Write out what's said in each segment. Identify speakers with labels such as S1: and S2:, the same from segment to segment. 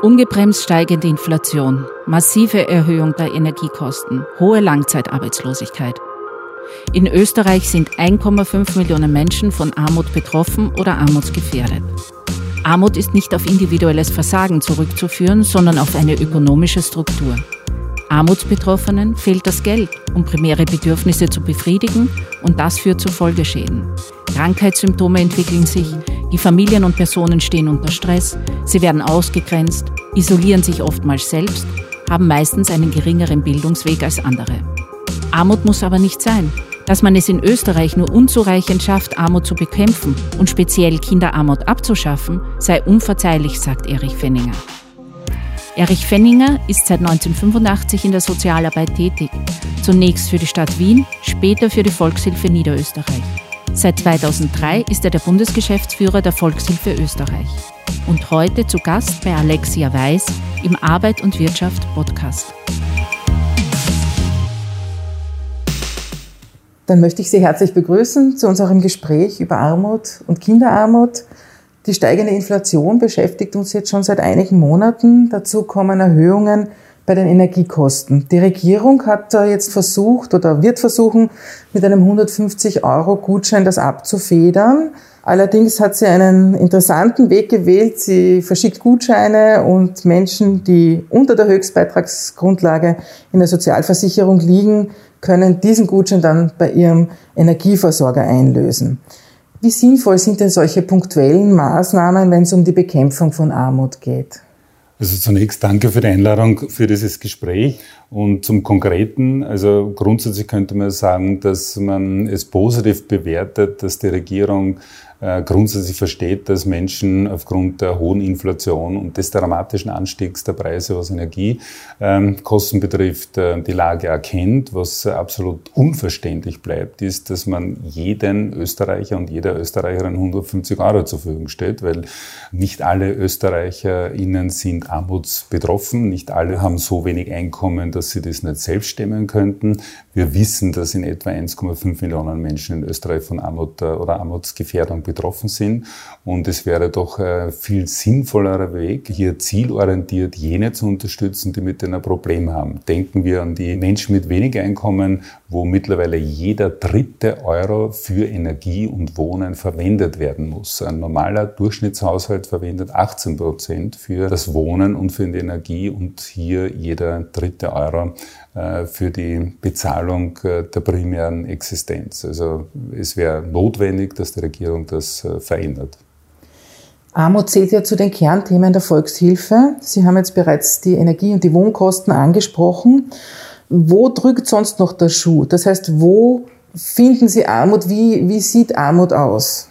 S1: Ungebremst steigende Inflation, massive Erhöhung der Energiekosten, hohe Langzeitarbeitslosigkeit. In Österreich sind 1,5 Millionen Menschen von Armut betroffen oder armutsgefährdet. Armut ist nicht auf individuelles Versagen zurückzuführen, sondern auf eine ökonomische Struktur. Armutsbetroffenen fehlt das Geld, um primäre Bedürfnisse zu befriedigen und das führt zu Folgeschäden. Krankheitssymptome entwickeln sich, die Familien und Personen stehen unter Stress, sie werden ausgegrenzt, isolieren sich oftmals selbst, haben meistens einen geringeren Bildungsweg als andere. Armut muss aber nicht sein. Dass man es in Österreich nur unzureichend schafft, Armut zu bekämpfen und speziell Kinderarmut abzuschaffen, sei unverzeihlich, sagt Erich Fenninger. Erich Fenninger ist seit 1985 in der Sozialarbeit tätig. Zunächst für die Stadt Wien, später für die Volkshilfe Niederösterreich. Seit 2003 ist er der Bundesgeschäftsführer der Volkshilfe Österreich. Und heute zu Gast bei Alexia Weiß im Arbeit und Wirtschaft Podcast.
S2: Dann möchte ich Sie herzlich begrüßen zu unserem Gespräch über Armut und Kinderarmut. Die steigende Inflation beschäftigt uns jetzt schon seit einigen Monaten. Dazu kommen Erhöhungen bei den Energiekosten. Die Regierung hat jetzt versucht oder wird versuchen, mit einem 150 Euro Gutschein das abzufedern. Allerdings hat sie einen interessanten Weg gewählt. Sie verschickt Gutscheine und Menschen, die unter der Höchstbeitragsgrundlage in der Sozialversicherung liegen, können diesen Gutschein dann bei ihrem Energieversorger einlösen. Wie sinnvoll sind denn solche punktuellen Maßnahmen, wenn es um die Bekämpfung von Armut geht?
S3: Also zunächst danke für die Einladung für dieses Gespräch. Und zum Konkreten, also grundsätzlich könnte man sagen, dass man es positiv bewertet, dass die Regierung grundsätzlich versteht, dass Menschen aufgrund der hohen Inflation und des dramatischen Anstiegs der Preise, was Energiekosten ähm, betrifft, äh, die Lage erkennt. Was absolut unverständlich bleibt, ist, dass man jeden Österreicher und jeder Österreicherin 150 Euro zur Verfügung stellt, weil nicht alle ÖsterreicherInnen sind armutsbetroffen, nicht alle haben so wenig Einkommen, dass sie das nicht selbst stemmen könnten. Wir wissen, dass in etwa 1,5 Millionen Menschen in Österreich von Armut äh, oder Armutsgefährdung betroffen sind. Und es wäre doch ein viel sinnvollerer Weg, hier zielorientiert jene zu unterstützen, die mit ein Problem haben. Denken wir an die Menschen mit wenig Einkommen, wo mittlerweile jeder dritte Euro für Energie und Wohnen verwendet werden muss. Ein normaler Durchschnittshaushalt verwendet 18 Prozent für das Wohnen und für die Energie und hier jeder dritte Euro äh, für die Bezahlung äh, der primären Existenz. Also es wäre notwendig, dass die Regierung das äh, verändert.
S2: Armut zählt ja zu den Kernthemen der Volkshilfe. Sie haben jetzt bereits die Energie- und die Wohnkosten angesprochen. Wo drückt sonst noch der Schuh? Das heißt, wo finden Sie Armut? Wie, wie sieht Armut aus?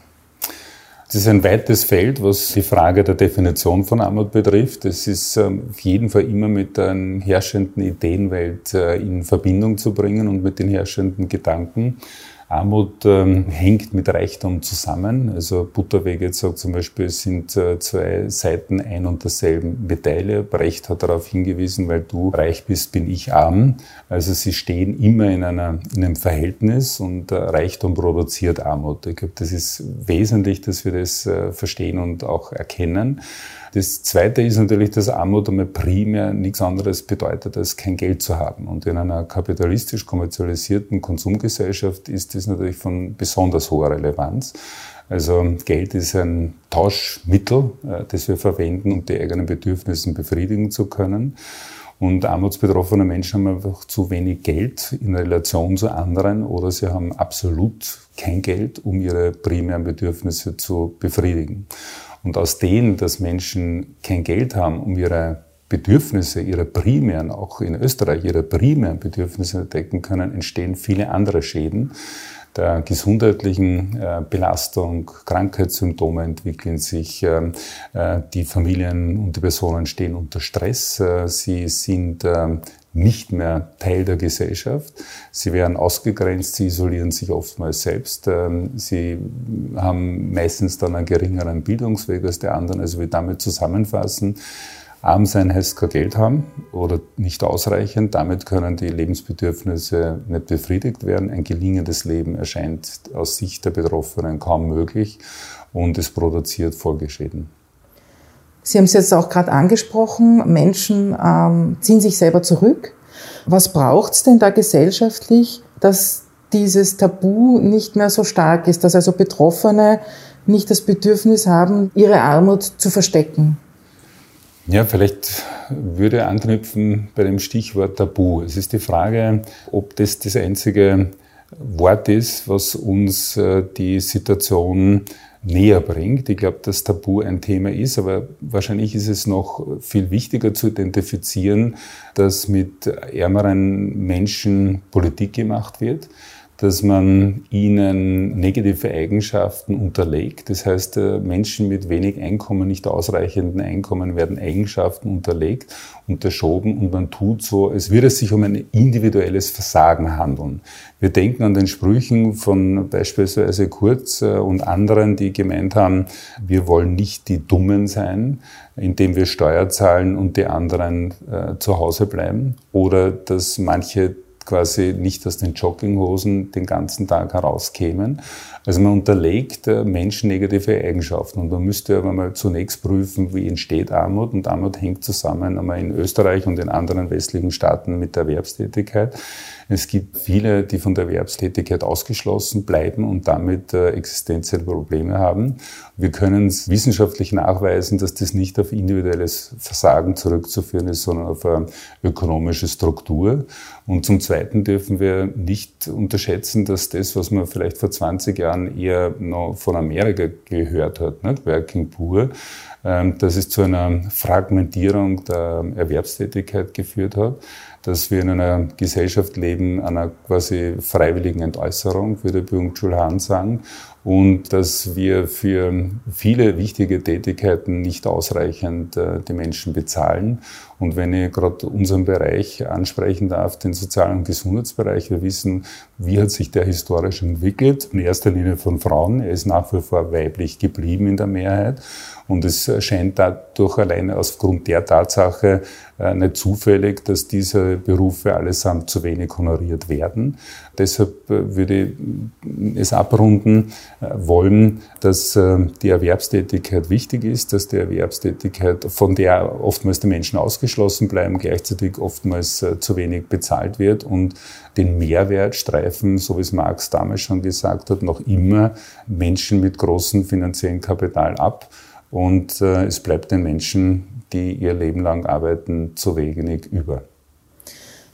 S3: Das ist ein weites Feld, was die Frage der Definition von Armut betrifft. Es ist ähm, auf jeden Fall immer mit der herrschenden Ideenwelt äh, in Verbindung zu bringen und mit den herrschenden Gedanken. Armut ähm, hängt mit Reichtum zusammen. Also Butterwege sagt zum Beispiel, es sind äh, zwei Seiten ein und derselben Medaille. Brecht hat darauf hingewiesen, weil du reich bist, bin ich arm. Also sie stehen immer in, einer, in einem Verhältnis und äh, Reichtum produziert Armut. Ich glaube, das ist wesentlich, dass wir das äh, verstehen und auch erkennen. Das Zweite ist natürlich, dass Armut einmal primär nichts anderes bedeutet, als kein Geld zu haben. Und in einer kapitalistisch kommerzialisierten Konsumgesellschaft ist das natürlich von besonders hoher Relevanz. Also Geld ist ein Tauschmittel, äh, das wir verwenden, um die eigenen Bedürfnisse befriedigen zu können. Und armutsbetroffene Menschen haben einfach zu wenig Geld in Relation zu anderen oder sie haben absolut kein Geld, um ihre primären Bedürfnisse zu befriedigen. Und aus denen, dass Menschen kein Geld haben, um ihre Bedürfnisse, ihre primären, auch in Österreich, ihre primären Bedürfnisse decken können, entstehen viele andere Schäden. Der gesundheitlichen äh, Belastung, Krankheitssymptome entwickeln sich, ähm, äh, die Familien und die Personen stehen unter Stress, äh, sie sind nicht mehr Teil der Gesellschaft. Sie werden ausgegrenzt, sie isolieren sich oftmals selbst. Ähm, sie haben meistens dann einen geringeren Bildungsweg als die anderen. Also wir damit zusammenfassen, Arm sein heißt kein Geld haben oder nicht ausreichend. Damit können die Lebensbedürfnisse nicht befriedigt werden. Ein gelingendes Leben erscheint aus Sicht der Betroffenen kaum möglich und es produziert Folgeschäden.
S2: Sie haben es jetzt auch gerade angesprochen, Menschen ähm, ziehen sich selber zurück. Was braucht es denn da gesellschaftlich, dass dieses Tabu nicht mehr so stark ist, dass also Betroffene nicht das Bedürfnis haben, ihre Armut zu verstecken?
S3: Ja, vielleicht würde anknüpfen bei dem Stichwort Tabu. Es ist die Frage, ob das das einzige Wort ist, was uns äh, die Situation näher bringt. Ich glaube, dass Tabu ein Thema ist, aber wahrscheinlich ist es noch viel wichtiger zu identifizieren, dass mit ärmeren Menschen Politik gemacht wird dass man ihnen negative Eigenschaften unterlegt. Das heißt, äh, Menschen mit wenig Einkommen, nicht ausreichenden Einkommen werden Eigenschaften unterlegt, unterschoben und man tut so, als würde es sich um ein individuelles Versagen handeln. Wir denken an den Sprüchen von beispielsweise Kurz äh, und anderen, die gemeint haben, wir wollen nicht die Dummen sein, indem wir Steuer zahlen und die anderen äh, zu Hause bleiben. Oder dass manche quasi nicht aus den Jogginghosen den ganzen Tag herauskämen. Also man unterlegt äh, Menschen negative Eigenschaften und man müsste aber mal zunächst prüfen, wie entsteht Armut und Armut hängt zusammen einmal in Österreich und in anderen westlichen Staaten mit der Erwerbstätigkeit. Es gibt viele, die von der Erwerbstätigkeit ausgeschlossen bleiben und damit äh, existenzielle Probleme haben. Wir können wissenschaftlich nachweisen, dass das nicht auf individuelles Versagen zurückzuführen ist, sondern auf eine ökonomische Struktur. Und zum Zweiten dürfen wir nicht unterschätzen, dass das, was man vielleicht vor 20 Jahren eher noch von Amerika gehört hat, nicht? Working Poor, ähm, dass es zu einer Fragmentierung der Erwerbstätigkeit geführt hat dass wir in einer Gesellschaft leben, einer quasi freiwilligen Entäußerung, würde Byung-Chul Han sagen, und dass wir für viele wichtige Tätigkeiten nicht ausreichend äh, die Menschen bezahlen. Und wenn ich gerade unseren Bereich ansprechen darf, den sozialen und Gesundheitsbereich, wir wissen, wie hat sich der historisch entwickelt, in erster Linie von Frauen. Er ist nach wie vor weiblich geblieben in der Mehrheit. Und es scheint dadurch alleine aufgrund der Tatsache äh, nicht zufällig, dass diese Berufe allesamt zu wenig honoriert werden. Deshalb äh, würde ich es abrunden äh, wollen, dass die Erwerbstätigkeit wichtig ist, dass die Erwerbstätigkeit, von der oftmals die Menschen ausgeschlossen bleiben, gleichzeitig oftmals zu wenig bezahlt wird und den Mehrwert streifen, so wie es Marx damals schon gesagt hat, noch immer Menschen mit großem finanziellen Kapital ab. Und äh, es bleibt den Menschen, die ihr Leben lang arbeiten, zu wenig über.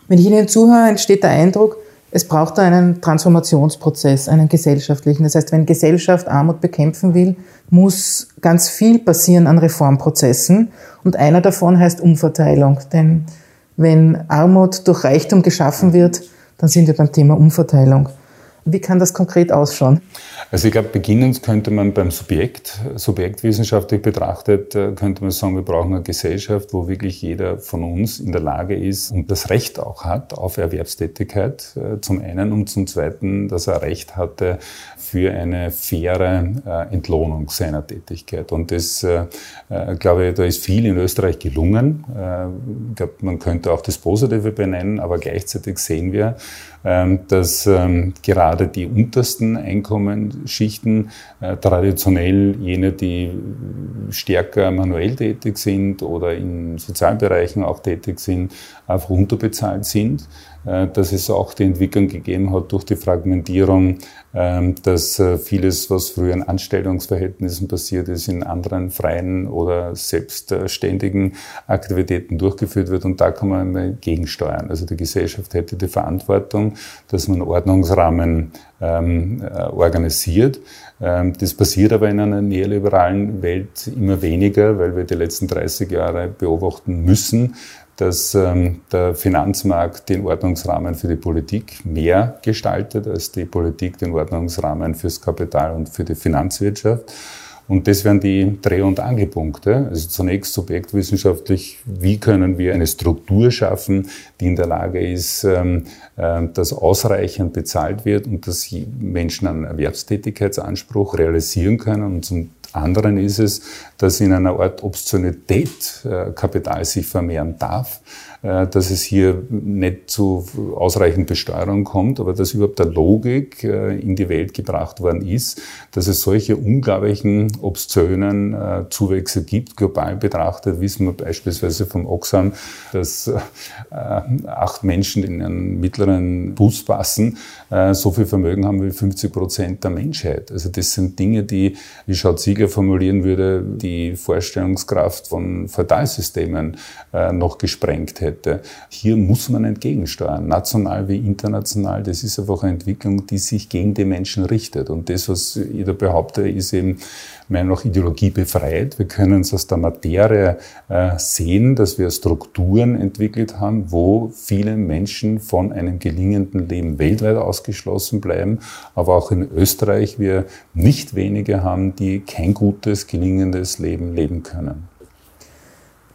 S2: Wenn ich Ihnen zuhöre, entsteht der Eindruck, es braucht einen Transformationsprozess, einen gesellschaftlichen. Das heißt, wenn Gesellschaft Armut bekämpfen will, muss ganz viel passieren an Reformprozessen. Und einer davon heißt Umverteilung. Denn wenn Armut durch Reichtum geschaffen wird, dann sind wir beim Thema Umverteilung. Wie kann das konkret ausschauen?
S3: Also ich glaube, beginnend könnte man beim Subjekt, subjektwissenschaftlich betrachtet, äh, könnte man sagen, wir brauchen eine Gesellschaft, wo wirklich jeder von uns in der Lage ist und das Recht auch hat auf Erwerbstätigkeit äh, zum einen und zum zweiten, dass er Recht hatte für eine faire äh, Entlohnung seiner Tätigkeit. Und das, glaube ich, da ist viel in Österreich gelungen. Ich glaube, man könnte auch das Positive benennen, aber gleichzeitig sehen wir, dass ähm, gerade die untersten Einkommensschichten äh, traditionell jene, die stärker manuell tätig sind oder in Sozialbereichen auch tätig sind, einfach unterbezahlt sind. Äh, dass es auch die Entwicklung gegeben hat durch die Fragmentierung, ähm, dass äh, vieles, was früher in Anstellungsverhältnissen passiert ist, in anderen freien oder selbstständigen Aktivitäten durchgeführt wird. Und da kann man gegensteuern. Also die Gesellschaft hätte die Verantwortung, dass man Ordnungsrahmen ähm, äh, organisiert. Ähm, das passiert aber in einer neoliberalen Welt immer weniger, weil wir die letzten 30 Jahre beobachten müssen, dass ähm, der Finanzmarkt den Ordnungsrahmen für die Politik mehr gestaltet, als die Politik den Ordnungsrahmen fürs Kapital und für die Finanzwirtschaft. Und das wären die Dreh- und Angelpunkte. Also zunächst subjektwissenschaftlich, wie können wir eine Struktur schaffen, die in der Lage ist, ähm, äh, dass ausreichend bezahlt wird und dass Menschen einen Erwerbstätigkeitsanspruch realisieren können. Und zum anderen ist es, dass in einer Art Obszönität äh, Kapital sich vermehren darf. Äh, dass es hier nicht zu ausreichend Besteuerung kommt, aber dass überhaupt der Logik äh, in die Welt gebracht worden ist, dass es solche unglaublichen, obszönen äh, Zuwächse gibt. Global betrachtet wissen wir beispielsweise vom Oxfam, dass acht Menschen in einen mittleren Bus passen, so viel Vermögen haben wie 50 Prozent der Menschheit. Also das sind Dinge, die, wie Schaut Ziegler formulieren würde, die Vorstellungskraft von Feudalsystemen noch gesprengt hätte. Hier muss man entgegensteuern, national wie international. Das ist einfach eine Entwicklung, die sich gegen die Menschen richtet. Und das, was ich da behaupte, ist eben meiner noch Ideologie befreit. Wir können es aus der Materie äh, sehen, dass wir Strukturen entwickelt haben, wo viele Menschen von einem gelingenden Leben weltweit ausgeschlossen bleiben, aber auch in Österreich wir nicht wenige haben, die kein gutes, gelingendes Leben leben können.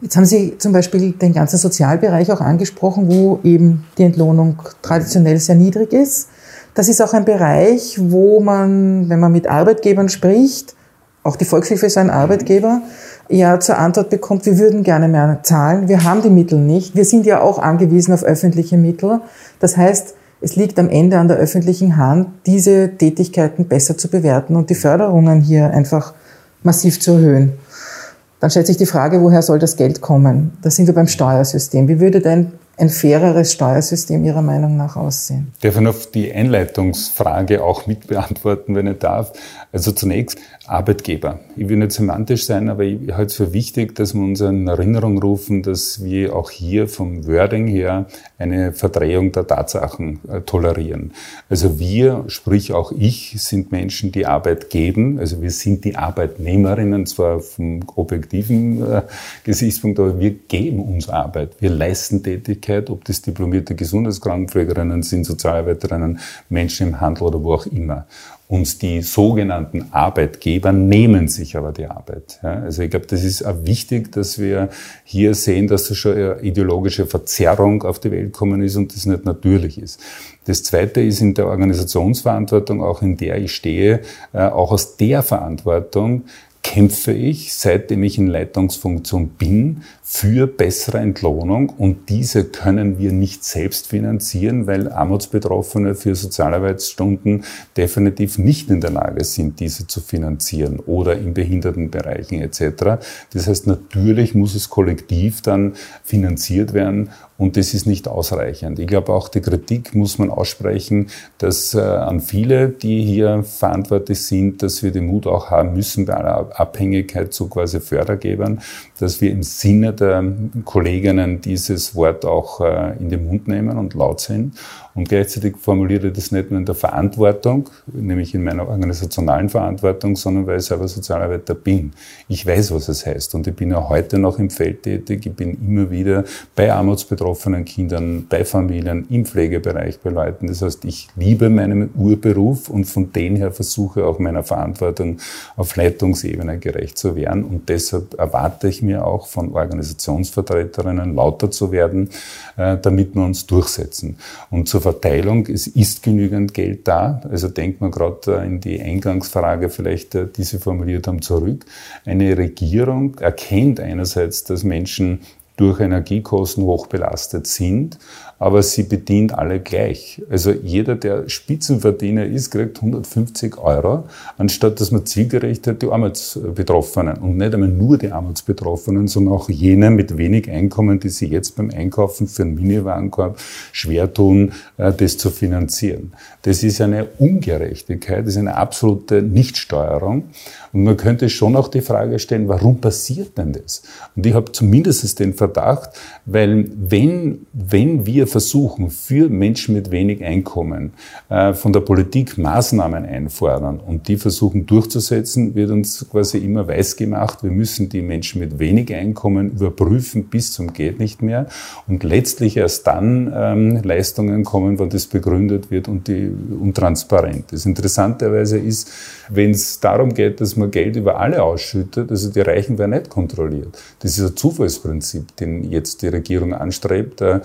S2: Jetzt haben Sie zum Beispiel den ganzen Sozialbereich auch angesprochen, wo eben die Entlohnung traditionell sehr niedrig ist. Das ist auch ein Bereich, wo man, wenn man mit Arbeitgebern spricht, auch die Volkshilfe ist ein Arbeitgeber, ja zur Antwort bekommt, wir würden gerne mehr zahlen, wir haben die Mittel nicht, wir sind ja auch angewiesen auf öffentliche Mittel. Das heißt, es liegt am Ende an der öffentlichen Hand, diese Tätigkeiten besser zu bewerten und die Förderungen hier einfach massiv zu erhöhen. Dann stellt sich die Frage, woher soll das Geld kommen? Da sind wir beim Steuersystem. Wie würde denn ein faireres Steuersystem Ihrer Meinung nach aussehen?
S3: Darf ich noch die Einleitungsfrage auch mit beantworten, wenn ich darf? Also zunächst Arbeitgeber. Ich will nicht semantisch sein, aber ich halte es für wichtig, dass wir uns in Erinnerung rufen, dass wir auch hier vom Wording her eine Verdrehung der Tatsachen äh, tolerieren. Also wir, sprich auch ich, sind Menschen, die Arbeit geben. Also wir sind die Arbeitnehmerinnen, zwar vom objektiven äh, Gesichtspunkt, aber wir geben uns Arbeit. Wir leisten Tätigkeit, ob das diplomierte Gesundheitskrankenpflegerinnen sind, Sozialarbeiterinnen, Menschen im Handel oder wo auch immer. Und die sogenannten Arbeitgeber nehmen sich aber die Arbeit. Ja, also ich glaube, das ist auch wichtig, dass wir hier sehen, dass da schon eine ideologische Verzerrung auf die Welt gekommen ist und das nicht natürlich ist. Das Zweite ist in der Organisationsverantwortung, auch in der ich stehe, äh, auch aus der Verantwortung kämpfe ich, seitdem ich in Leitungsfunktion bin, für bessere Entlohnung und diese können wir nicht selbst finanzieren, weil Armutsbetroffene für Sozialarbeitsstunden definitiv nicht in der Lage sind, diese zu finanzieren oder in Behindertenbereichen etc. Das heißt, natürlich muss es kollektiv dann finanziert werden und das ist nicht ausreichend. Ich glaube, auch die Kritik muss man aussprechen, dass äh, an viele, die hier verantwortlich sind, dass wir den Mut auch haben müssen, bei aller Abhängigkeit zu quasi Fördergebern, dass wir im Sinne der Kolleginnen dieses Wort auch äh, in den Mund nehmen und laut sind und gleichzeitig formuliere ich das nicht nur in der Verantwortung, nämlich in meiner organisationalen Verantwortung, sondern weil ich selber Sozialarbeiter bin. Ich weiß, was es heißt. Und ich bin ja heute noch im Feld tätig. Ich bin immer wieder bei armutsbetroffenen Kindern, bei Familien, im Pflegebereich bei Leuten. Das heißt, ich liebe meinen Urberuf und von dem her versuche auch meiner Verantwortung auf Leitungsebene gerecht zu werden. Und deshalb erwarte ich mir auch von Organisationsvertreterinnen lauter zu werden, äh, damit wir uns durchsetzen. Und zur Verteilung, es ist genügend Geld da. Also denkt man gerade äh, in die Eingangsfrage vielleicht, äh, die Sie formuliert haben, zurück. Eine Regierung erkennt einerseits, dass Menschen durch Energiekosten hoch belastet sind aber sie bedient alle gleich. Also jeder, der Spitzenverdiener ist, kriegt 150 Euro, anstatt dass man zielgerichtet die Armutsbetroffenen und nicht einmal nur die Armutsbetroffenen, sondern auch jene mit wenig Einkommen, die sich jetzt beim Einkaufen für einen Miniwarenkorb schwer tun, äh, das zu finanzieren. Das ist eine Ungerechtigkeit, das ist eine absolute Nichtsteuerung. Und man könnte schon auch die Frage stellen, warum passiert denn das? Und ich habe zumindest den Verdacht, weil wenn, wenn wir versuchen, für Menschen mit wenig Einkommen äh, von der Politik Maßnahmen einfordern und die versuchen durchzusetzen, wird uns quasi immer weiß gemacht, wir müssen die Menschen mit wenig Einkommen überprüfen bis zum geht nicht mehr und letztlich erst dann ähm, Leistungen kommen, wenn das begründet wird und, die, und transparent. Das Interessanterweise ist, wenn es darum geht, dass man Geld über alle ausschüttet, also die Reichen werden nicht kontrolliert. Das ist ein Zufallsprinzip, den jetzt die Regierung anstrebt, äh,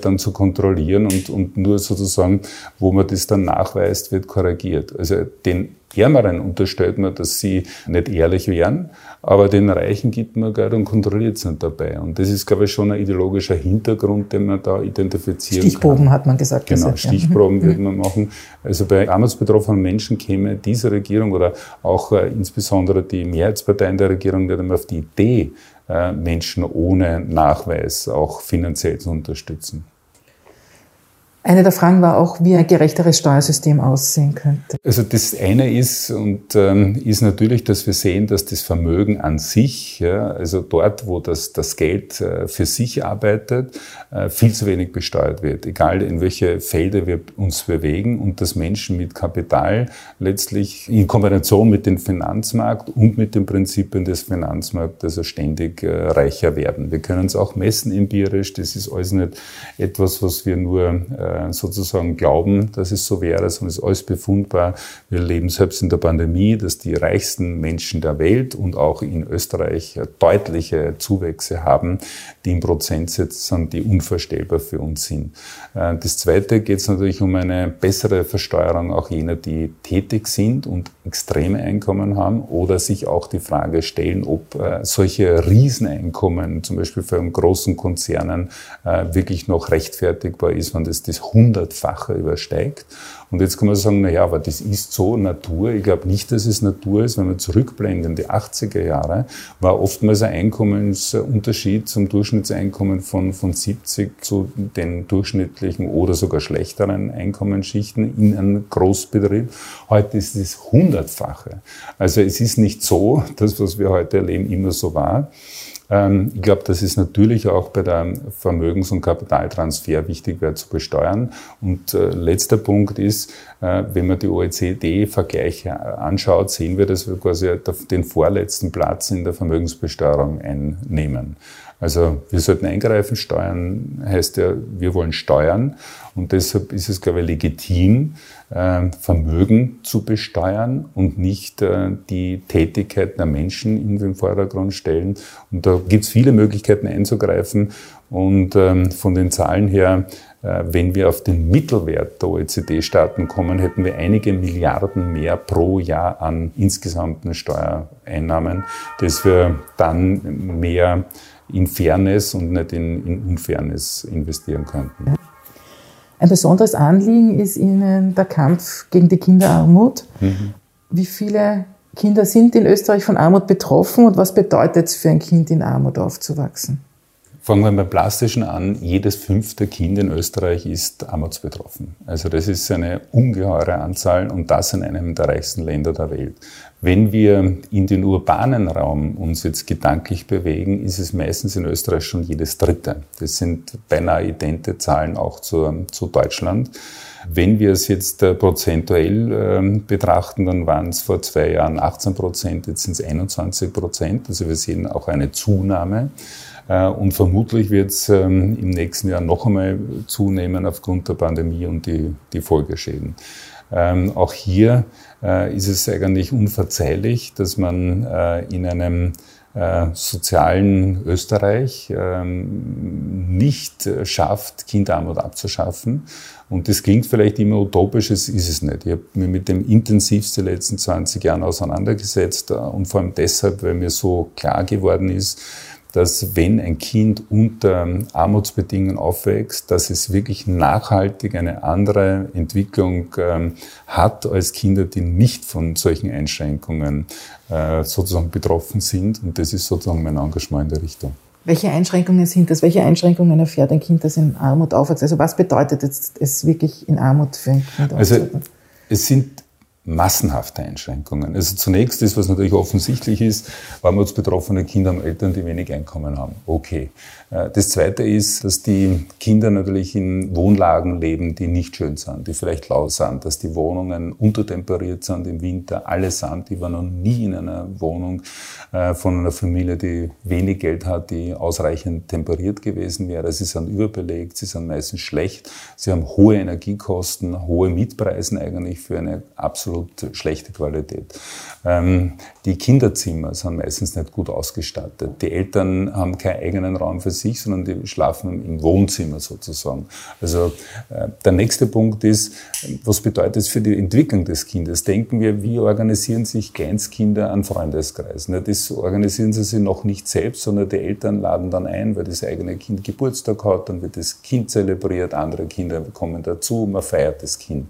S3: dann zu kontrollieren und, und nur sozusagen, wo man das dann nachweist, wird korrigiert. Also den Ärmeren unterstellt man, dass sie nicht ehrlich wären, aber den Reichen gibt man Geld und kontrolliert nicht dabei. Und das ist, glaube ich, schon ein ideologischer Hintergrund, den man da identifizieren
S2: Stichproben kann. hat man gesagt.
S3: Genau, Stichproben ja. würde man machen. Also bei armutsbetroffenen Menschen käme diese Regierung oder auch äh, insbesondere die Mehrheitsparteien der Regierung nicht einmal auf die Idee, Menschen ohne Nachweis auch finanziell zu unterstützen.
S2: Eine der Fragen war auch, wie ein gerechteres Steuersystem aussehen könnte.
S3: Also das eine ist und ähm, ist natürlich, dass wir sehen, dass das Vermögen an sich, ja, also dort, wo das, das Geld äh, für sich arbeitet, äh, viel zu wenig besteuert wird. Egal in welche Felder wir uns bewegen und dass Menschen mit Kapital letztlich in Kombination mit dem Finanzmarkt und mit den Prinzipien des Finanzmarkts also ständig äh, reicher werden. Wir können es auch messen empirisch. Das ist alles nicht etwas, was wir nur äh, sozusagen glauben, dass es so wäre, sondern es ist alles befundbar. Wir leben selbst in der Pandemie, dass die reichsten Menschen der Welt und auch in Österreich deutliche Zuwächse haben, die im Prozentsatz sind, die unvorstellbar für uns sind. Äh, das Zweite geht es natürlich um eine bessere Versteuerung auch jener, die tätig sind und extreme Einkommen haben oder sich auch die Frage stellen, ob äh, solche Rieseneinkommen, zum Beispiel einen großen Konzernen, wirklich noch rechtfertigbar ist, wenn das das Hundertfache übersteigt. Und jetzt kann man sagen, na ja, aber das ist so Natur. Ich glaube nicht, dass es Natur ist. Wenn wir zurückblenden, die 80er Jahre, war oftmals ein Einkommensunterschied zum Durchschnittseinkommen von, von 70 zu den durchschnittlichen oder sogar schlechteren Einkommensschichten in einem Großbetrieb. Heute ist es Hundertfache. Also es ist nicht so, dass was wir heute erleben, immer so war. Ähm, ich glaube, dass es natürlich auch bei der Vermögens- und Kapitaltransfer wichtig wäre zu besteuern. Und äh, letzter Punkt ist, äh, wenn man die OECD-Vergleiche anschaut, sehen wir, dass wir quasi den vorletzten Platz in der Vermögensbesteuerung einnehmen. Also wir sollten eingreifen. Steuern heißt ja, wir wollen steuern. Und deshalb ist es, glaube ich, legitim, äh, Vermögen zu besteuern und nicht äh, die Tätigkeit der Menschen in den Vordergrund stellen. Und da gibt es viele Möglichkeiten einzugreifen. Und ähm, von den Zahlen her, äh, wenn wir auf den Mittelwert der OECD-Staaten kommen, hätten wir einige Milliarden mehr pro Jahr an insgesamten Steuereinnahmen, dass wir dann mehr in Fairness und nicht in, in Unfairness investieren könnten.
S2: Ein besonderes Anliegen ist Ihnen der Kampf gegen die Kinderarmut. Mhm. Wie viele Kinder sind in Österreich von Armut betroffen und was bedeutet es für ein Kind in Armut aufzuwachsen?
S3: Fangen wir beim Plastischen an. Jedes fünfte Kind in Österreich ist armutsbetroffen. Also das ist eine ungeheure Anzahl und das in einem der reichsten Länder der Welt. Wenn wir in den urbanen Raum uns jetzt gedanklich bewegen, ist es meistens in Österreich schon jedes dritte. Das sind beinahe idente Zahlen auch zu, zu Deutschland. Wenn wir es jetzt äh, prozentuell äh, betrachten, dann waren es vor zwei Jahren 18 Prozent, jetzt sind es 21 Prozent. Also wir sehen auch eine Zunahme. Äh, und vermutlich wird es ähm, im nächsten Jahr noch einmal zunehmen aufgrund der Pandemie und die, die Folgeschäden. Ähm, auch hier äh, ist es eigentlich unverzeihlich, dass man äh, in einem sozialen Österreich ähm, nicht schafft, Kinderarmut abzuschaffen. Und das klingt vielleicht immer utopisch, es ist es nicht. Ich habe mich mit dem intensivsten letzten 20 Jahren auseinandergesetzt und vor allem deshalb, weil mir so klar geworden ist, dass wenn ein Kind unter Armutsbedingungen aufwächst, dass es wirklich nachhaltig eine andere Entwicklung ähm, hat als Kinder, die nicht von solchen Einschränkungen äh, sozusagen betroffen sind. Und das ist sozusagen mein Engagement in der Richtung.
S2: Welche Einschränkungen sind das? Welche Einschränkungen erfährt ein Kind, das in Armut aufwächst? Also was bedeutet es wirklich in Armut für ein Kind?
S3: Also es sind massenhafte Einschränkungen. Also zunächst ist, was natürlich offensichtlich ist, armutsbetroffene Kinder haben Eltern, die wenig Einkommen haben. Okay. Äh, das Zweite ist, dass die Kinder natürlich in Wohnlagen leben, die nicht schön sind, die vielleicht laut sind, dass die Wohnungen untertemperiert sind im Winter, allesamt. Ich war noch nie in einer Wohnung äh, von einer Familie, die wenig Geld hat, die ausreichend temperiert gewesen wäre. Sie sind überbelegt, sie sind meistens schlecht, sie haben hohe Energiekosten, hohe Mietpreise eigentlich für eine absolut absolut schlechte Qualität. Ähm, die Kinderzimmer sind meistens nicht gut ausgestattet. Die Eltern haben keinen eigenen Raum für sich, sondern die schlafen im Wohnzimmer sozusagen. Also äh, der nächste Punkt ist, was bedeutet es für die Entwicklung des Kindes? Denken wir, wie organisieren sich Kleinstkinder an Freundeskreisen? Das organisieren sie sich noch nicht selbst, sondern die Eltern laden dann ein, weil das eigene Kind Geburtstag hat, dann wird das Kind zelebriert, andere Kinder kommen dazu, man feiert das Kind.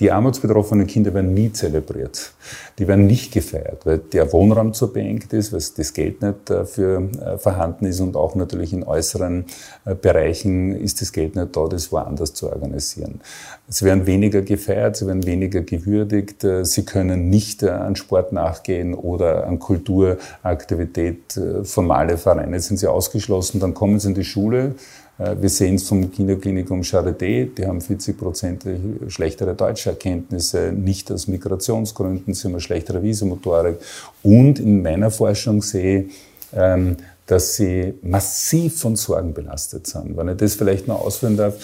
S3: Die armutsbetroffenen Kinder werden nie zelebriert. Die werden nicht gefeiert, weil der Wohnraum zu beengt ist, weil das Geld nicht dafür äh, vorhanden ist und auch natürlich in äußeren äh, Bereichen ist das Geld nicht da, das woanders zu organisieren. Sie werden weniger gefeiert, sie werden weniger gewürdigt, äh, sie können nicht an Sport nachgehen oder an Kulturaktivität, formale Vereine sind sie ausgeschlossen, dann kommen sie in die Schule, äh, wir sehen es vom Kinderklinikum Charité, die haben 40 Prozent schlechtere Deutscherkenntnisse, nicht aus Migrationsgründen, sie haben eine schlechtere Visomotorik. Und in meiner Forschung sehe ähm, dass sie massiv von Sorgen belastet sind. Wenn ich das vielleicht noch ausführen darf,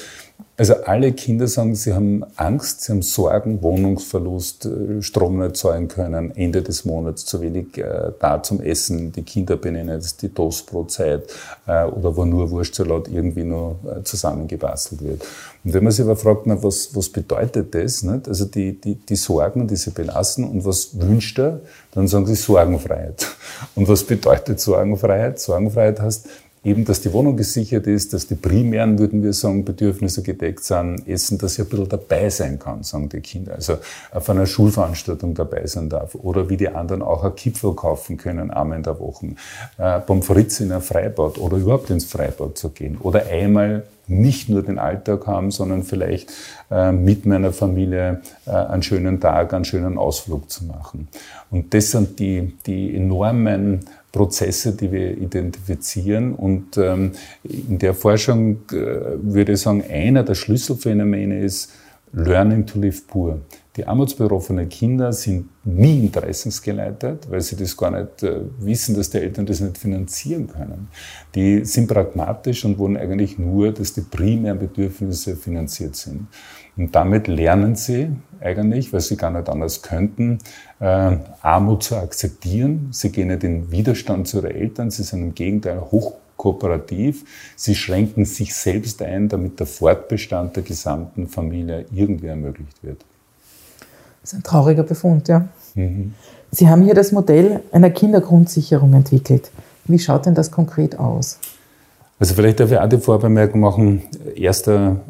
S3: also alle Kinder sagen, sie haben Angst, sie haben Sorgen, Wohnungsverlust, äh, Strom nicht zahlen können, Ende des Monats zu wenig äh, da zum Essen, die Kinder benennen jetzt die Toastbrotzeit äh, oder wo nur Wurstsalat irgendwie nur äh, zusammengebastelt wird. Und wenn man sich aber fragt, na, was, was bedeutet das? Nicht? Also die, die, die Sorgen, die sie belasten und was wünscht er, dann sagen sie Sorgenfreiheit. Und was bedeutet Sorgenfreiheit? Sorgenfreiheit heißt, eben, dass die Wohnung gesichert ist, dass die primären, würden wir sagen, Bedürfnisse gedeckt sind, Essen, dass ich ein bisschen dabei sein kann, sagen die Kinder. Also auf einer Schulveranstaltung dabei sein darf. Oder wie die anderen auch ein Kipfel kaufen können, einmal in der Woche. Äh, beim Fritz in ein Freibad oder überhaupt ins Freibad zu gehen. Oder einmal nicht nur den Alltag haben, sondern vielleicht äh, mit meiner Familie äh, einen schönen Tag, einen schönen Ausflug zu machen. Und das sind die, die enormen Prozesse, die wir identifizieren. Und ähm, in der Forschung äh, würde ich sagen, einer der Schlüsselphänomene ist Learning to live poor. Die armutsbetroffenen Kinder sind nie interessensgeleitet, weil sie das gar nicht äh, wissen, dass die Eltern das nicht finanzieren können. Die sind pragmatisch und wollen eigentlich nur, dass die primären Bedürfnisse finanziert sind. Und damit lernen sie eigentlich, weil sie gar nicht anders könnten, äh, Armut zu akzeptieren. Sie gehen nicht in Widerstand zu ihren Eltern, sie sind im Gegenteil hoch kooperativ. Sie schränken sich selbst ein, damit der Fortbestand der gesamten Familie irgendwie ermöglicht wird.
S2: Das ist ein trauriger Befund, ja. Mhm. Sie haben hier das Modell einer Kindergrundsicherung entwickelt. Wie schaut denn das konkret aus?
S3: Also vielleicht darf ich auch die Vorbemerkung machen, erster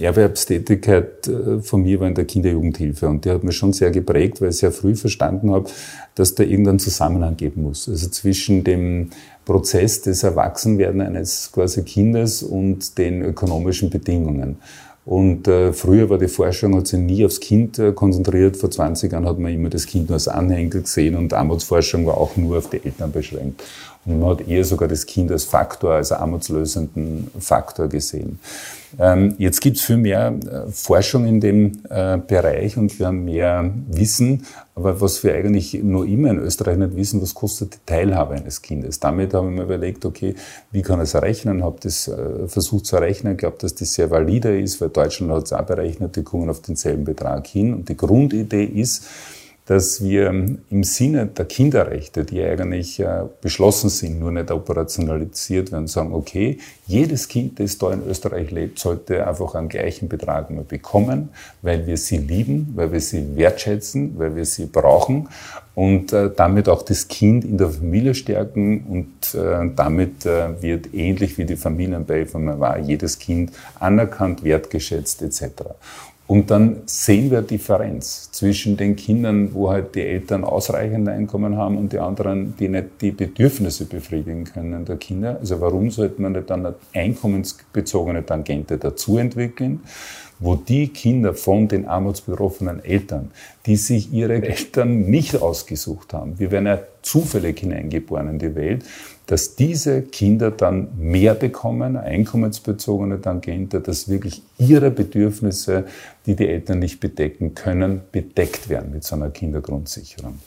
S3: äh, Erwerbstätigkeit äh, von mir war in der Kinderjugendhilfe und die hat mich schon sehr geprägt, weil ich sehr früh verstanden habe, dass da irgendeinen Zusammenhang geben muss. Also zwischen dem Prozess des Erwachsenwerden eines quasi Kindes und den ökonomischen Bedingungen. Und äh, früher war die Forschung, hat sich nie aufs Kind äh, konzentriert. Vor 20 Jahren hat man immer das Kind nur als Anhänger gesehen und Armutsforschung war auch nur auf die Eltern beschränkt. Und man hat eher sogar das Kind als Faktor, als armutslösenden Faktor gesehen. Ähm, jetzt gibt es viel mehr äh, Forschung in dem äh, Bereich und wir haben mehr Wissen. Aber was wir eigentlich nur immer in Österreich nicht wissen, was kostet die Teilhabe eines Kindes? Damit habe ich mir überlegt, okay, wie kann ich es errechnen? Habe das äh, versucht zu errechnen, glaube, dass das sehr valide ist, weil Deutschland hat es auch berechnet, die kommen auf denselben Betrag hin. Und die Grundidee ist, dass wir im Sinne der Kinderrechte, die eigentlich äh, beschlossen sind, nur nicht operationalisiert werden, sagen, okay, jedes Kind, das da in Österreich lebt, sollte einfach einen gleichen Betrag mal bekommen, weil wir sie lieben, weil wir sie wertschätzen, weil wir sie brauchen und äh, damit auch das Kind in der Familie stärken und äh, damit wird ähnlich wie die Familienbeihilfe war jedes Kind anerkannt, wertgeschätzt etc. Und dann sehen wir Differenz zwischen den Kindern, wo halt die Eltern ausreichend Einkommen haben und die anderen, die nicht die Bedürfnisse befriedigen können der Kinder. Also warum sollte man nicht dann eine einkommensbezogene Tangente dazu entwickeln? wo die Kinder von den armutsbetroffenen Eltern, die sich ihre Eltern nicht ausgesucht haben, wir werden ja zufällig hineingeboren in die Welt, dass diese Kinder dann mehr bekommen, einkommensbezogene Tangente, dass wirklich ihre Bedürfnisse, die die Eltern nicht bedecken können, bedeckt werden mit so einer Kindergrundsicherung.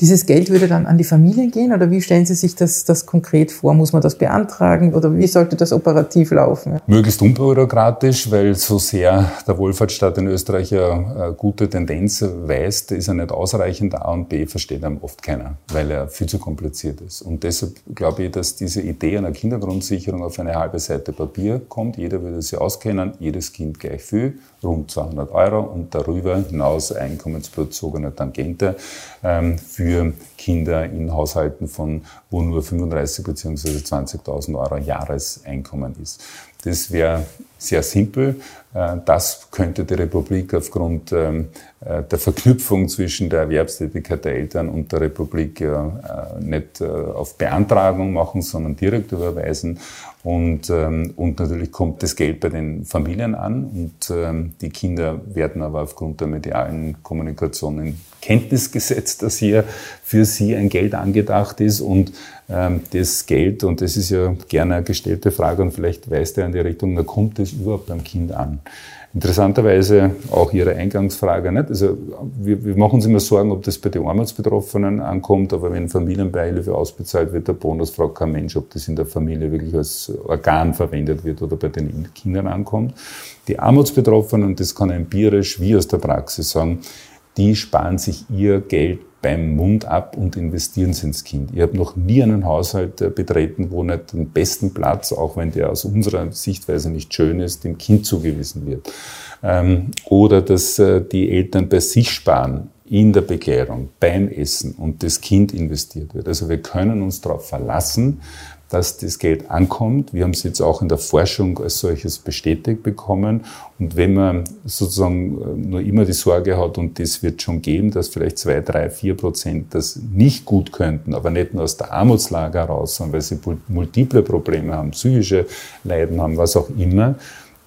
S2: Dieses Geld würde dann an die Familien gehen oder wie stellen Sie sich das, das konkret vor? Muss man das beantragen oder wie sollte das operativ laufen?
S3: Möglichst unbürokratisch, weil so sehr der Wohlfahrtsstaat in Österreich ja eine gute Tendenz weist, ist er nicht ausreichend. A und B versteht einem oft keiner, weil er viel zu kompliziert ist. Und deshalb glaube ich, dass diese Idee einer Kindergrundsicherung auf eine halbe Seite Papier kommt. Jeder würde sie auskennen, jedes Kind gleich viel, rund 200 Euro und darüber hinaus einkommensbezogene Tangente ähm, für Kinder in Haushalten von, wo nur 35 bzw. 20.000 Euro Jahreseinkommen ist. Das wäre sehr simpel. Äh, das könnte die Republik aufgrund ähm, äh, der Verknüpfung zwischen der Erwerbstätigkeit der Eltern und der Republik äh, nicht auf Beantragung machen, sondern direkt überweisen. Und, ähm, und natürlich kommt das Geld bei den Familien an und ähm, die Kinder werden aber aufgrund der medialen Kommunikation in Kenntnis gesetzt, dass hier für sie ein Geld angedacht ist und ähm, das Geld, und das ist ja gerne eine gestellte Frage und vielleicht weist er in die Richtung, da kommt es überhaupt beim Kind an? Interessanterweise auch Ihre Eingangsfrage nicht. Also wir, wir machen uns immer Sorgen, ob das bei den Armutsbetroffenen ankommt, aber wenn Familienbeihilfe ausbezahlt wird, der Bonus fragt kein Mensch, ob das in der Familie wirklich als Organ verwendet wird oder bei den Kindern ankommt. Die Armutsbetroffenen, das kann empirisch wie aus der Praxis sagen, die sparen sich ihr Geld beim Mund ab und investieren sie ins Kind. Ich habe noch nie einen Haushalt äh, betreten, wo nicht den besten Platz, auch wenn der aus unserer Sichtweise nicht schön ist, dem Kind zugewiesen wird. Ähm, oder dass äh, die Eltern bei sich sparen in der Bekleidung, beim Essen und das Kind investiert wird. Also wir können uns darauf verlassen, dass das Geld ankommt. Wir haben es jetzt auch in der Forschung als solches bestätigt bekommen. Und wenn man sozusagen äh, nur immer die Sorge hat, und das wird schon geben, dass vielleicht zwei, drei, vier Prozent das nicht gut könnten, aber nicht nur aus der Armutslage heraus, sondern weil sie multiple Probleme haben, psychische Leiden haben, was auch immer,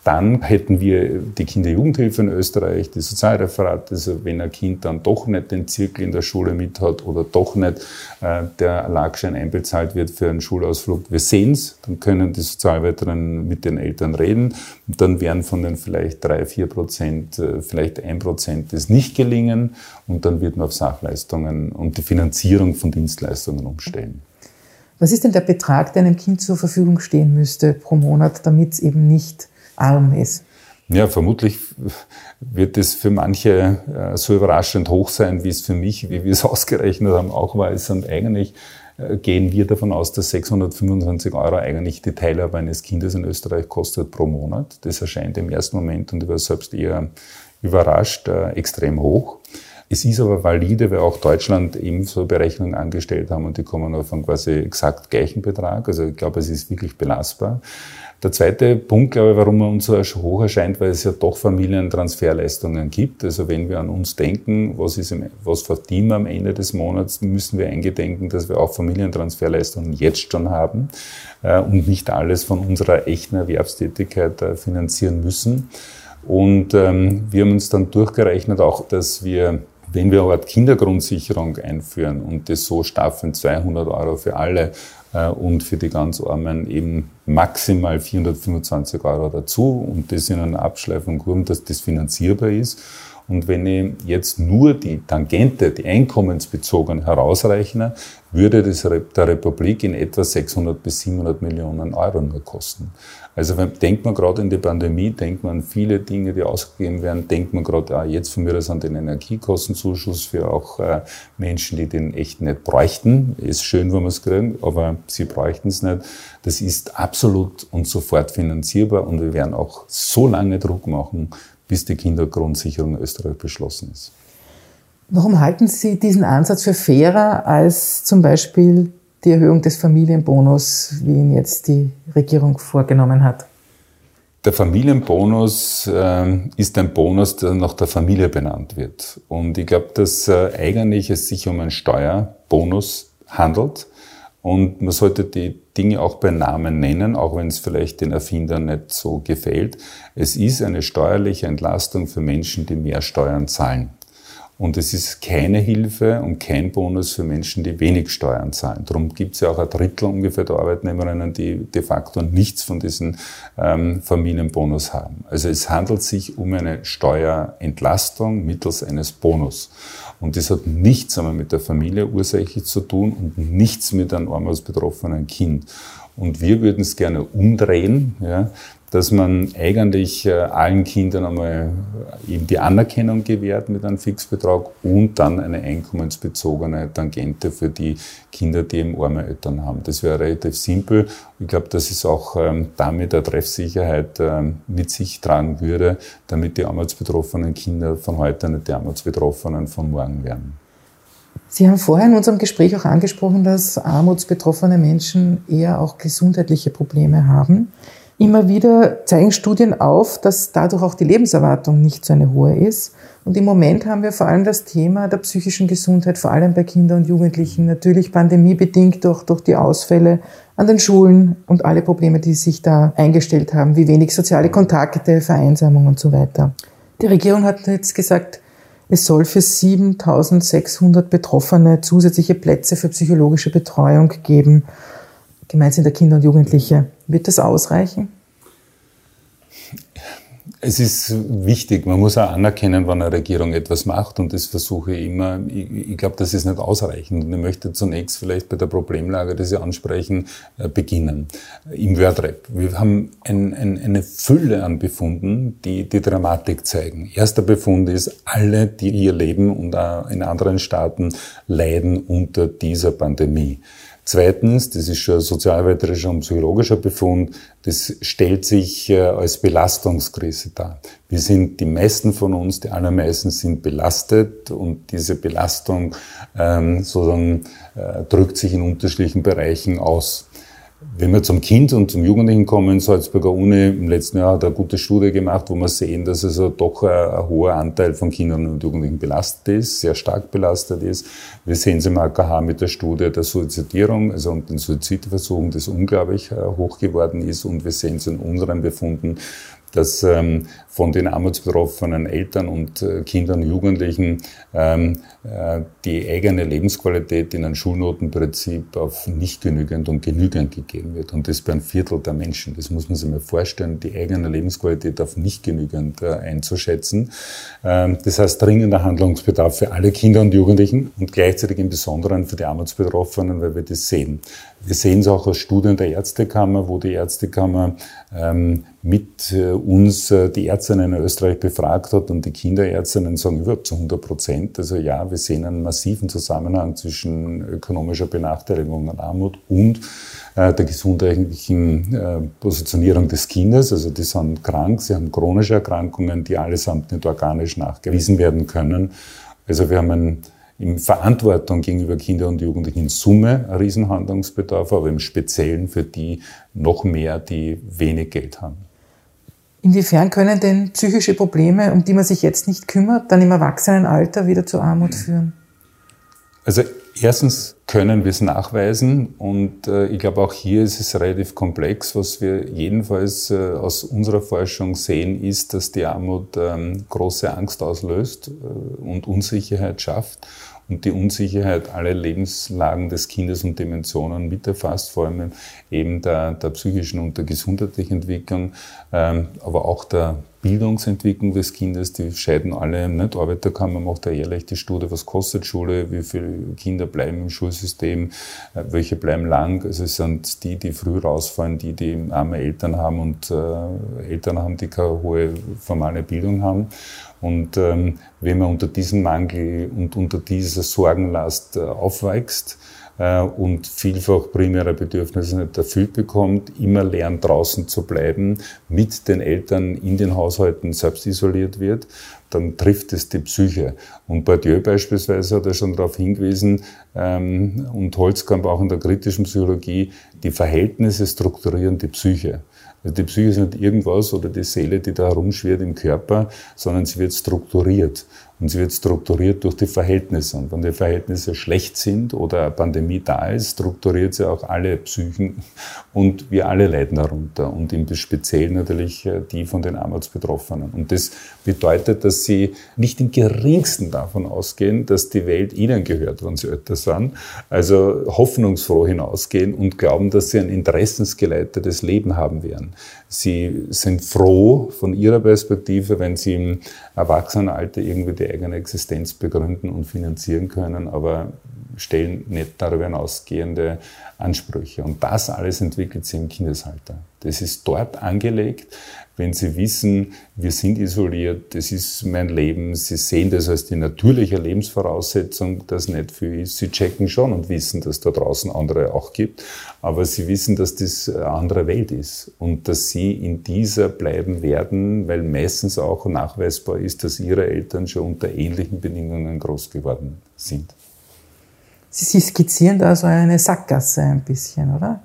S3: dann hätten wir die Kinder-Jugendhilfe in Österreich, die Sozialreferat, also wenn ein Kind dann doch nicht den Zirkel in der Schule mit hat oder doch nicht äh, der Lagschein einbezahlt wird für einen Schulausflug. Wir sehen es, dann können die Sozialarbeiterinnen mit den Eltern reden und dann werden von den vielleicht drei, vier Prozent, äh, vielleicht ein Prozent das nicht gelingen und dann wird man auf Sachleistungen und die Finanzierung von Dienstleistungen umstellen.
S2: Was ist denn der Betrag, der einem Kind zur Verfügung stehen müsste pro Monat, damit es eben nicht arm ist.
S3: Ja, vermutlich wird es für manche äh, so überraschend hoch sein, wie es für mich, wie wir es ausgerechnet haben, auch war es. Und eigentlich äh, gehen wir davon aus, dass 625 Euro eigentlich die Teilhabe eines Kindes in Österreich kostet pro Monat. Das erscheint im ersten Moment, und ich war selbst eher überrascht, äh, extrem hoch. Es ist aber valide, weil auch Deutschland ebenso Berechnungen angestellt haben und die kommen auf einen quasi exakt gleichen Betrag. Also ich glaube, es ist wirklich belastbar. Der zweite Punkt, glaube ich, warum er uns so hoch erscheint, weil es ja doch Familientransferleistungen gibt. Also wenn wir an uns denken, was, ist im, was verdienen wir am Ende des Monats, müssen wir eingedenken, dass wir auch Familientransferleistungen jetzt schon haben äh, und nicht alles von unserer echten Erwerbstätigkeit äh, finanzieren müssen. Und ähm, wir haben uns dann durchgerechnet auch, dass wir wenn wir Art Kindergrundsicherung einführen und das so staffeln, 200 Euro für alle und für die ganz Armen eben maximal 425 Euro dazu und das in einer Abschleifung dass das finanzierbar ist. Und wenn ich jetzt nur die Tangente, die einkommensbezogene herausrechne, würde das der Republik in etwa 600 bis 700 Millionen Euro nur kosten. Also wenn, denkt man gerade in die Pandemie, denkt man an viele Dinge, die ausgegeben werden, denkt man gerade ah, jetzt von mir das an den Energiekostenzuschuss für auch äh, Menschen, die den echt nicht bräuchten. Ist schön, wenn wir es kriegen, aber sie bräuchten es nicht. Das ist absolut und sofort finanzierbar und wir werden auch so lange Druck machen, bis die Kindergrundsicherung in Österreich beschlossen ist.
S2: Warum halten Sie diesen Ansatz für fairer als zum Beispiel die Erhöhung des Familienbonus, wie ihn jetzt die Regierung vorgenommen hat?
S3: Der Familienbonus äh, ist ein Bonus, der nach der Familie benannt wird. Und ich glaube, dass äh, eigentlich es sich um einen Steuerbonus handelt. Und man sollte die Dinge auch bei Namen nennen, auch wenn es vielleicht den Erfindern nicht so gefällt. Es ist eine steuerliche Entlastung für Menschen, die mehr Steuern zahlen. Und es ist keine Hilfe und kein Bonus für Menschen, die wenig Steuern zahlen. Darum gibt es ja auch ein Drittel ungefähr der Arbeitnehmerinnen, die de facto nichts von diesem ähm, Familienbonus haben. Also es handelt sich um eine Steuerentlastung mittels eines Bonus. Und das hat nichts einmal mit der Familie ursächlich zu tun und nichts mit einem armutsbetroffenen Kind. Und wir würden es gerne umdrehen, ja, dass man eigentlich äh, allen Kindern einmal eben die Anerkennung gewährt mit einem Fixbetrag und dann eine einkommensbezogene Tangente für die Kinder, die eben arme Eltern haben. Das wäre relativ simpel. Ich glaube, dass es auch ähm, damit eine Treffsicherheit ähm, mit sich tragen würde, damit die armutsbetroffenen Kinder von heute nicht die armutsbetroffenen von morgen werden.
S2: Sie haben vorher in unserem Gespräch auch angesprochen, dass armutsbetroffene Menschen eher auch gesundheitliche Probleme haben. Immer wieder zeigen Studien auf, dass dadurch auch die Lebenserwartung nicht so eine hohe ist. Und im Moment haben wir vor allem das Thema der psychischen Gesundheit, vor allem bei Kindern und Jugendlichen, natürlich pandemiebedingt durch, durch die Ausfälle an den Schulen und alle Probleme, die sich da eingestellt haben, wie wenig soziale Kontakte, Vereinsamung und so weiter. Die Regierung hat jetzt gesagt, es soll für 7600 Betroffene zusätzliche Plätze für psychologische Betreuung geben. Gemeint sind der Kinder und Jugendliche. Wird das ausreichen?
S3: Es ist wichtig, man muss auch anerkennen, wenn eine Regierung etwas macht und das versuche ich immer. Ich, ich glaube, das ist nicht ausreichend und ich möchte zunächst vielleicht bei der Problemlage, die Sie ansprechen, äh, beginnen. Im WordRap. Wir haben ein, ein, eine Fülle an Befunden, die die Dramatik zeigen. Erster Befund ist, alle, die hier leben und auch in anderen Staaten, leiden unter dieser Pandemie. Zweitens, das ist schon ein sozialwärterischer und psychologischer Befund, das stellt sich äh, als Belastungskrise dar. Wir sind, die meisten von uns, die allermeisten sind belastet und diese Belastung ähm, sozusagen äh, drückt sich in unterschiedlichen Bereichen aus. Wenn wir zum Kind und zum Jugendlichen kommen, Salzburger Uni im letzten Jahr hat eine gute Studie gemacht, wo wir sehen, dass also doch ein, ein hoher Anteil von Kindern und Jugendlichen belastet ist, sehr stark belastet ist. Wir sehen es im AKH mit der Studie der Suizidierung, also und den Suizidversuchen, das unglaublich äh, hoch geworden ist. Und wir sehen es in unseren Befunden, dass ähm, von den armutsbetroffenen Eltern und äh, Kindern und Jugendlichen ähm, äh, die eigene Lebensqualität in einem Schulnotenprinzip auf nicht genügend und genügend gegeben wird. Und das bei einem Viertel der Menschen. Das muss man sich mal vorstellen, die eigene Lebensqualität auf nicht genügend äh, einzuschätzen. Ähm, das heißt dringender Handlungsbedarf für alle Kinder und Jugendlichen und gleichzeitig im Besonderen für die Armutsbetroffenen, weil wir das sehen. Wir sehen es auch aus Studien der Ärztekammer, wo die Ärztekammer ähm, mit äh, uns äh, die Ärztinnen in Österreich befragt hat und die Kinderärztinnen sagen überhaupt zu 100 Prozent. Also ja, wir sehen einen massiven Zusammenhang zwischen ökonomischer Benachteiligung und Armut und äh, der gesundheitlichen äh, Positionierung des Kindes. Also die sind krank, sie haben chronische Erkrankungen, die allesamt nicht organisch nachgewiesen werden können. Also wir haben einen in Verantwortung gegenüber Kindern und Jugendlichen in Summe ein Riesenhandlungsbedarf, aber im Speziellen für die noch mehr, die wenig Geld haben.
S2: Inwiefern können denn psychische Probleme, um die man sich jetzt nicht kümmert, dann im Erwachsenenalter wieder zu Armut führen?
S3: Also erstens können wir es nachweisen und äh, ich glaube auch hier ist es relativ komplex. Was wir jedenfalls äh, aus unserer Forschung sehen, ist, dass die Armut ähm, große Angst auslöst äh, und Unsicherheit schafft und die Unsicherheit alle Lebenslagen des Kindes und Dimensionen mit erfasst, vor allem eben der, der psychischen und der gesundheitlichen Entwicklung, ähm, aber auch der Bildungsentwicklung des Kindes, die scheiden alle nicht. Arbeiterkammer macht ja jährlich die Studie, was kostet Schule, wie viele Kinder bleiben im Schulsystem, äh, welche bleiben lang. Also es sind die, die früh rausfallen, die, die arme Eltern haben und äh, Eltern haben, die keine hohe formale Bildung haben. Und ähm, wenn man unter diesem Mangel und unter dieser Sorgenlast äh, aufwächst, äh, und vielfach primäre Bedürfnisse nicht erfüllt bekommt, immer lernt draußen zu bleiben, mit den Eltern in den Haushalten selbst isoliert wird, dann trifft es die Psyche. Und Bourdieu beispielsweise hat er schon darauf hingewiesen, ähm, und Holzkamp auch in der kritischen Psychologie, die Verhältnisse strukturieren die Psyche. Also die Psyche ist nicht irgendwas oder die Seele, die da herumschwirrt im Körper, sondern sie wird strukturiert. Und sie wird strukturiert durch die Verhältnisse. Und wenn die Verhältnisse schlecht sind oder eine Pandemie da ist, strukturiert sie auch alle Psychen und wir alle leiden darunter. Und im Speziellen natürlich äh, die von den Armutsbetroffenen. Und das bedeutet, dass sie nicht im geringsten davon ausgehen, dass die Welt ihnen gehört, wenn sie älter sind. Also hoffnungsfroh hinausgehen und glauben, dass sie ein interessensgeleitetes Leben haben werden. Sie sind froh von ihrer Perspektive, wenn sie im Erwachsenenalter irgendwie die eigene Existenz begründen und finanzieren können, aber stellen nicht darüber hinausgehende Ansprüche. Und das alles entwickelt sich im Kindesalter. Das ist dort angelegt, wenn Sie wissen, wir sind isoliert, das ist mein Leben, Sie sehen das als die natürliche Lebensvoraussetzung, das nicht viel ist. Sie checken schon und wissen, dass da draußen andere auch gibt, aber Sie wissen, dass das eine andere Welt ist und dass Sie in dieser bleiben werden, weil meistens auch nachweisbar ist, dass Ihre Eltern schon unter ähnlichen Bedingungen groß geworden sind.
S2: Sie skizzieren da so eine Sackgasse ein bisschen, oder?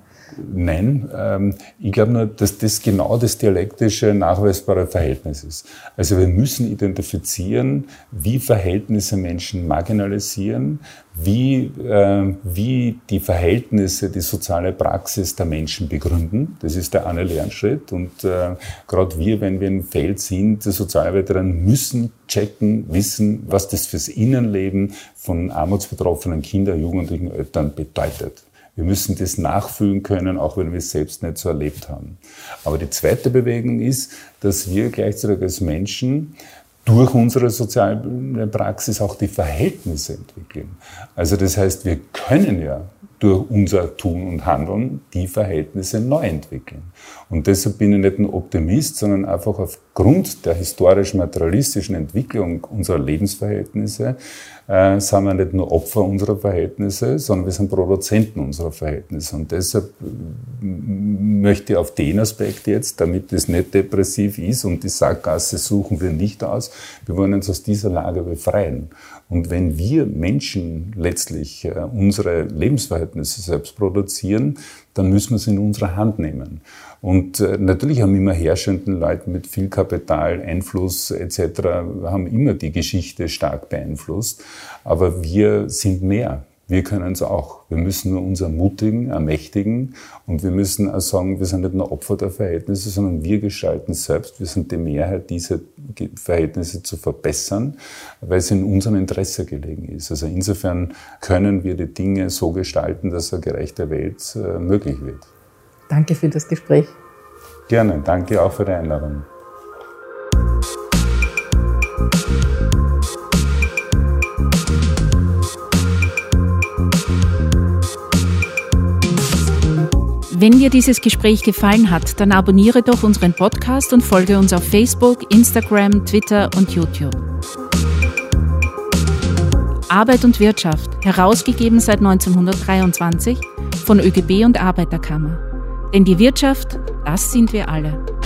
S3: Nein, ähm, ich glaube nur, dass das genau das dialektische, nachweisbare Verhältnis ist. Also wir müssen identifizieren, wie Verhältnisse Menschen marginalisieren, wie, äh, wie die Verhältnisse die soziale Praxis der Menschen begründen. Das ist der eine Lernschritt. Und äh, gerade wir, wenn wir im Feld sind, die Sozialarbeiterinnen müssen checken, wissen, was das fürs Innenleben von armutsbetroffenen Kindern, Jugendlichen, Eltern bedeutet. Wir müssen das nachfühlen können, auch wenn wir es selbst nicht so erlebt haben. Aber die zweite Bewegung ist, dass wir gleichzeitig als Menschen durch unsere soziale Praxis auch die Verhältnisse entwickeln. Also das heißt, wir können ja durch unser Tun und Handeln die Verhältnisse neu entwickeln. Und deshalb bin ich nicht ein Optimist, sondern einfach aufgrund der historisch-materialistischen Entwicklung unserer Lebensverhältnisse äh, sind wir nicht nur Opfer unserer Verhältnisse, sondern wir sind Produzenten unserer Verhältnisse. Und deshalb möchte ich auf den Aspekt jetzt, damit es nicht depressiv ist und die Sackgasse suchen wir nicht aus, wir wollen uns aus dieser Lage befreien. Und wenn wir Menschen letztlich äh, unsere Lebensverhältnisse selbst produzieren, dann müssen wir es in unsere Hand nehmen. Und äh, natürlich haben immer herrschenden Leute mit viel Kapital, Einfluss etc., haben immer die Geschichte stark beeinflusst. Aber wir sind mehr. Wir können es auch. Wir müssen nur uns ermutigen, ermächtigen und wir müssen auch sagen, wir sind nicht nur Opfer der Verhältnisse, sondern wir gestalten selbst. Wir sind die Mehrheit, diese Verhältnisse zu verbessern, weil es in unserem Interesse gelegen ist. Also insofern können wir die Dinge so gestalten, dass eine gerechte Welt äh, möglich wird.
S2: Danke für das Gespräch.
S3: Gerne, danke auch für die Einladung.
S1: Wenn dir dieses Gespräch gefallen hat, dann abonniere doch unseren Podcast und folge uns auf Facebook, Instagram, Twitter und YouTube. Arbeit und Wirtschaft, herausgegeben seit 1923 von ÖGB und Arbeiterkammer. Denn die Wirtschaft, das sind wir alle.